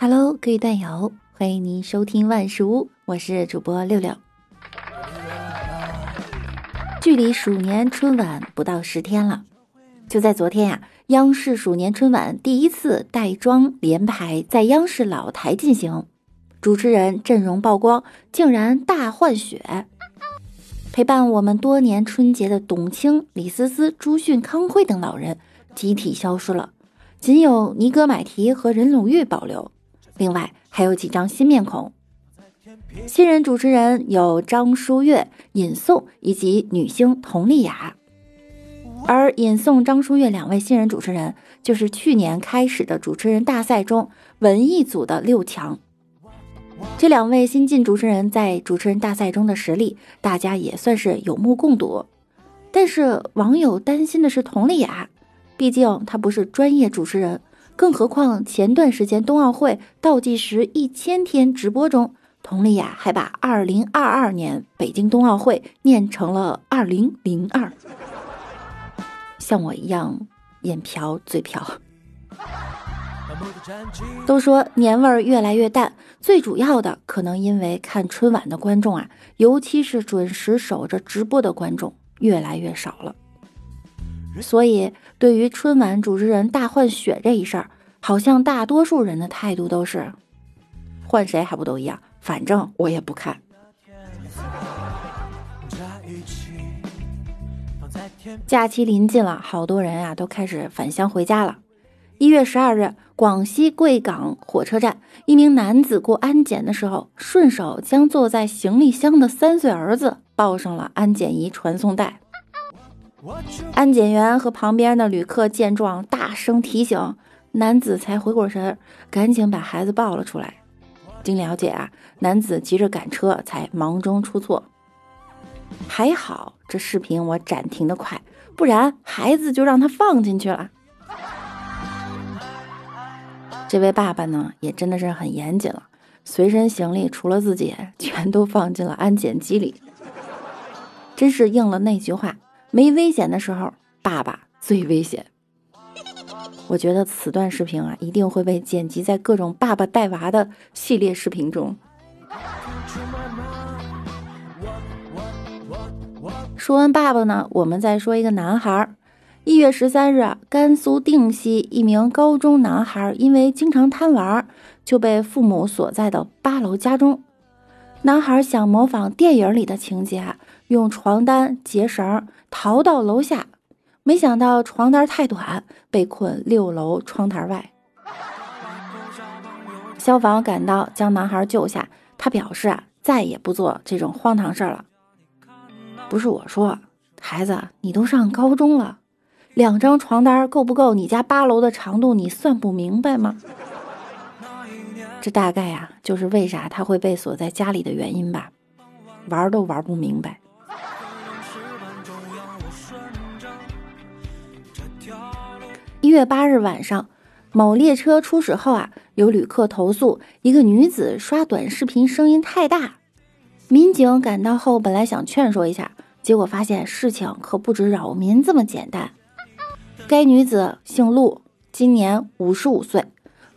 Hello，各位段友，欢迎您收听万事屋，我是主播六六。距离鼠年春晚不到十天了，就在昨天呀，央视鼠年春晚第一次带妆连排在央视老台进行，主持人阵容曝光，竟然大换血。陪伴我们多年春节的董卿、李思思、朱迅、康辉等老人集体消失了，仅有尼格买提和任鲁豫保留。另外还有几张新面孔，新人主持人有张舒悦、尹颂以及女星佟丽娅。而尹颂、张舒悦两位新人主持人，就是去年开始的主持人大赛中文艺组的六强。这两位新晋主持人在主持人大赛中的实力，大家也算是有目共睹。但是网友担心的是佟丽娅，毕竟他不是专业主持人。更何况前段时间冬奥会倒计时一千天直播中，佟丽娅还把二零二二年北京冬奥会念成了二零零二，像我一样眼瓢嘴瓢。都说年味儿越来越淡，最主要的可能因为看春晚的观众啊，尤其是准时守着直播的观众越来越少了。所以，对于春晚主持人大换血这一事儿，好像大多数人的态度都是：换谁还不都一样？反正我也不看。假期临近了，好多人啊都开始返乡回家了。一月十二日，广西贵港火车站，一名男子过安检的时候，顺手将坐在行李箱的三岁儿子抱上了安检仪传送带。安检员和旁边的旅客见状，大声提醒，男子才回过神，赶紧把孩子抱了出来。经了解啊，男子急着赶车，才忙中出错。还好这视频我暂停的快，不然孩子就让他放进去了。这位爸爸呢，也真的是很严谨了，随身行李除了自己，全都放进了安检机里。真是应了那句话。没危险的时候，爸爸最危险。我觉得此段视频啊，一定会被剪辑在各种爸爸带娃的系列视频中。说完爸爸呢，我们再说一个男孩。一月十三日，甘肃定西一名高中男孩因为经常贪玩，就被父母锁在的八楼家中。男孩想模仿电影里的情节。用床单结绳逃到楼下，没想到床单太短，被困六楼窗台外。消防赶到，将男孩救下。他表示啊，再也不做这种荒唐事了。不是我说，孩子，你都上高中了，两张床单够不够你家八楼的长度？你算不明白吗？这大概呀，就是为啥他会被锁在家里的原因吧，玩都玩不明白。一月八日晚上，某列车出事后啊，有旅客投诉一个女子刷短视频声音太大。民警赶到后，本来想劝说一下，结果发现事情可不止扰民这么简单。该女子姓陆，今年五十五岁，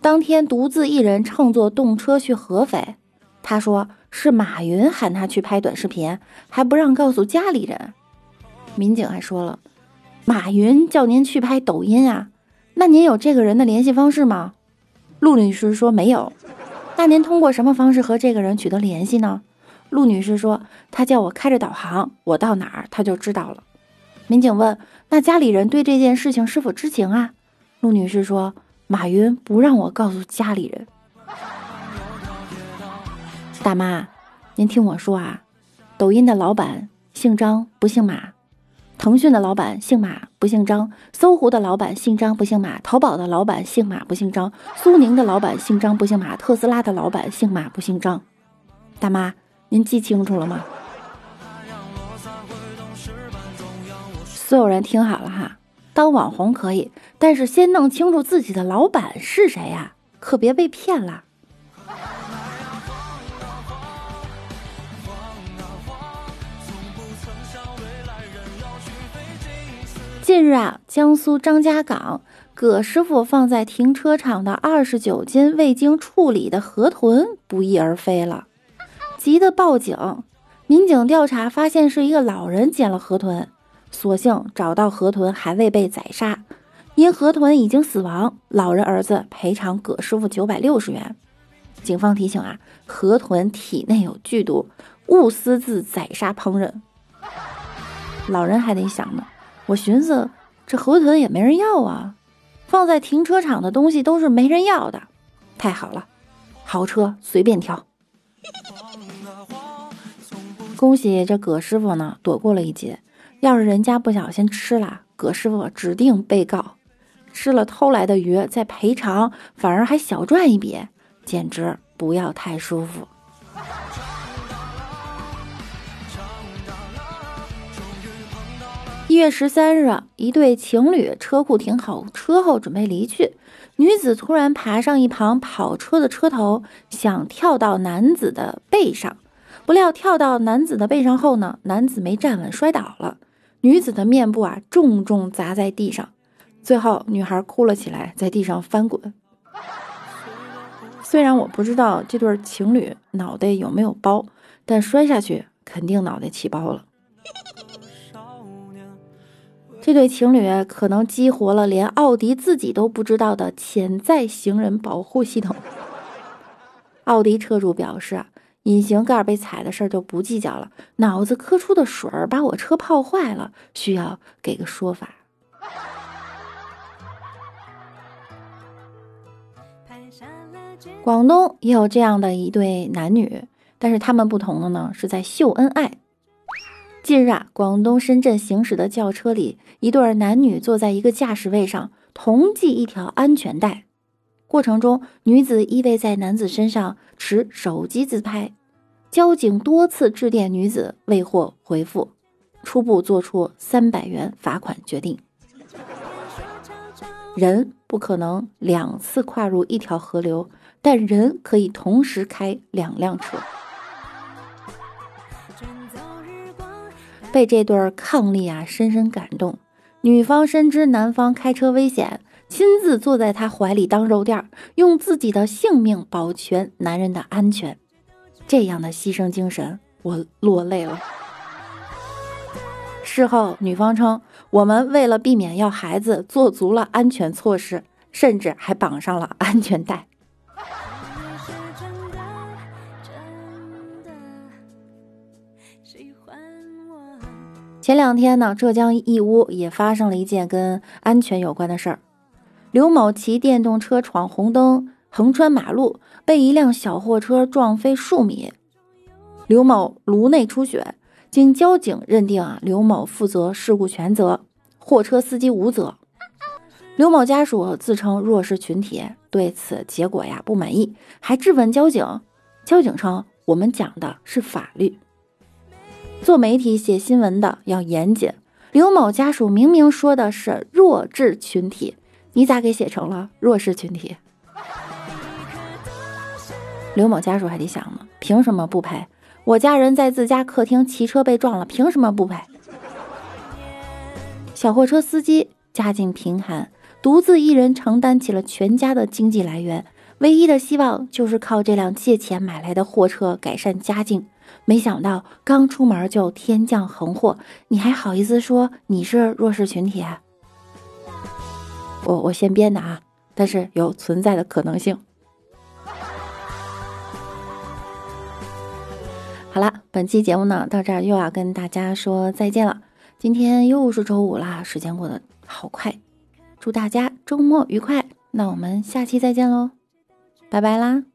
当天独自一人乘坐动车去合肥。她说是马云喊她去拍短视频，还不让告诉家里人。民警还说了，马云叫您去拍抖音啊。那您有这个人的联系方式吗？陆女士说没有。那您通过什么方式和这个人取得联系呢？陆女士说，他叫我开着导航，我到哪儿他就知道了。民警问，那家里人对这件事情是否知情啊？陆女士说，马云不让我告诉家里人。大妈，您听我说啊，抖音的老板姓张不姓马。腾讯的老板姓马不姓张，搜狐的老板姓张不姓马，淘宝的老板姓马不姓张，苏宁的老板姓张不姓马，特斯拉的老板姓马不姓张。大妈，您记清楚了吗？所有人听好了哈，当网红可以，但是先弄清楚自己的老板是谁呀，可别被骗了。近日啊，江苏张家港葛师傅放在停车场的二十九斤未经处理的河豚不翼而飞了，急得报警。民警调查发现是一个老人捡了河豚，所幸找到河豚还未被宰杀。因河豚已经死亡，老人儿子赔偿葛师傅九百六十元。警方提醒啊，河豚体内有剧毒，勿私自宰杀烹饪。老人还得想呢，我寻思这河豚也没人要啊，放在停车场的东西都是没人要的，太好了，豪车随便挑。恭喜这葛师傅呢，躲过了一劫。要是人家不小心吃了，葛师傅指定被告。吃了偷来的鱼再赔偿，反而还小赚一笔，简直不要太舒服。一月十三日，一对情侣车库停好车后准备离去，女子突然爬上一旁跑车的车头，想跳到男子的背上，不料跳到男子的背上后呢，男子没站稳摔倒了，女子的面部啊重重砸在地上。最后，女孩哭了起来，在地上翻滚。虽然我不知道这对情侣脑袋有没有包，但摔下去肯定脑袋起包了。这对情侣可能激活了连奥迪自己都不知道的潜在行人保护系统。奥迪车主表示：“隐形盖被踩的事儿就不计较了，脑子磕出的水儿把我车泡坏了，需要给个说法。”广东也有这样的一对男女，但是他们不同的呢，是在秀恩爱。近日啊，广东深圳行驶的轿车里，一对男女坐在一个驾驶位上，同系一条安全带。过程中，女子依偎在男子身上持手机自拍。交警多次致电女子，未获回复，初步作出三百元罚款决定。人不可能两次跨入一条河流。但人可以同时开两辆车，被这对伉俪啊深深感动。女方深知男方开车危险，亲自坐在他怀里当肉垫，用自己的性命保全男人的安全。这样的牺牲精神，我落泪了。事后，女方称：“我们为了避免要孩子，做足了安全措施，甚至还绑上了安全带。”前两天呢，浙江义乌也发生了一件跟安全有关的事儿。刘某骑电动车闯红灯，横穿马路，被一辆小货车撞飞数米。刘某颅内出血，经交警认定啊，刘某负责事故全责，货车司机无责。刘某家属自称弱势群体，对此结果呀不满意，还质问交警。交警称：“我们讲的是法律。”做媒体写新闻的要严谨。刘某家属明明说的是弱智群体，你咋给写成了弱势群体？刘某家属还得想呢，凭什么不赔？我家人在自家客厅骑车被撞了，凭什么不赔？小货车司机家境贫寒，独自一人承担起了全家的经济来源，唯一的希望就是靠这辆借钱买来的货车改善家境。没想到刚出门就天降横祸，你还好意思说你是弱势群体？我我先编的啊，但是有存在的可能性。好了，本期节目呢到这儿又要跟大家说再见了。今天又是周五啦，时间过得好快，祝大家周末愉快。那我们下期再见喽，拜拜啦。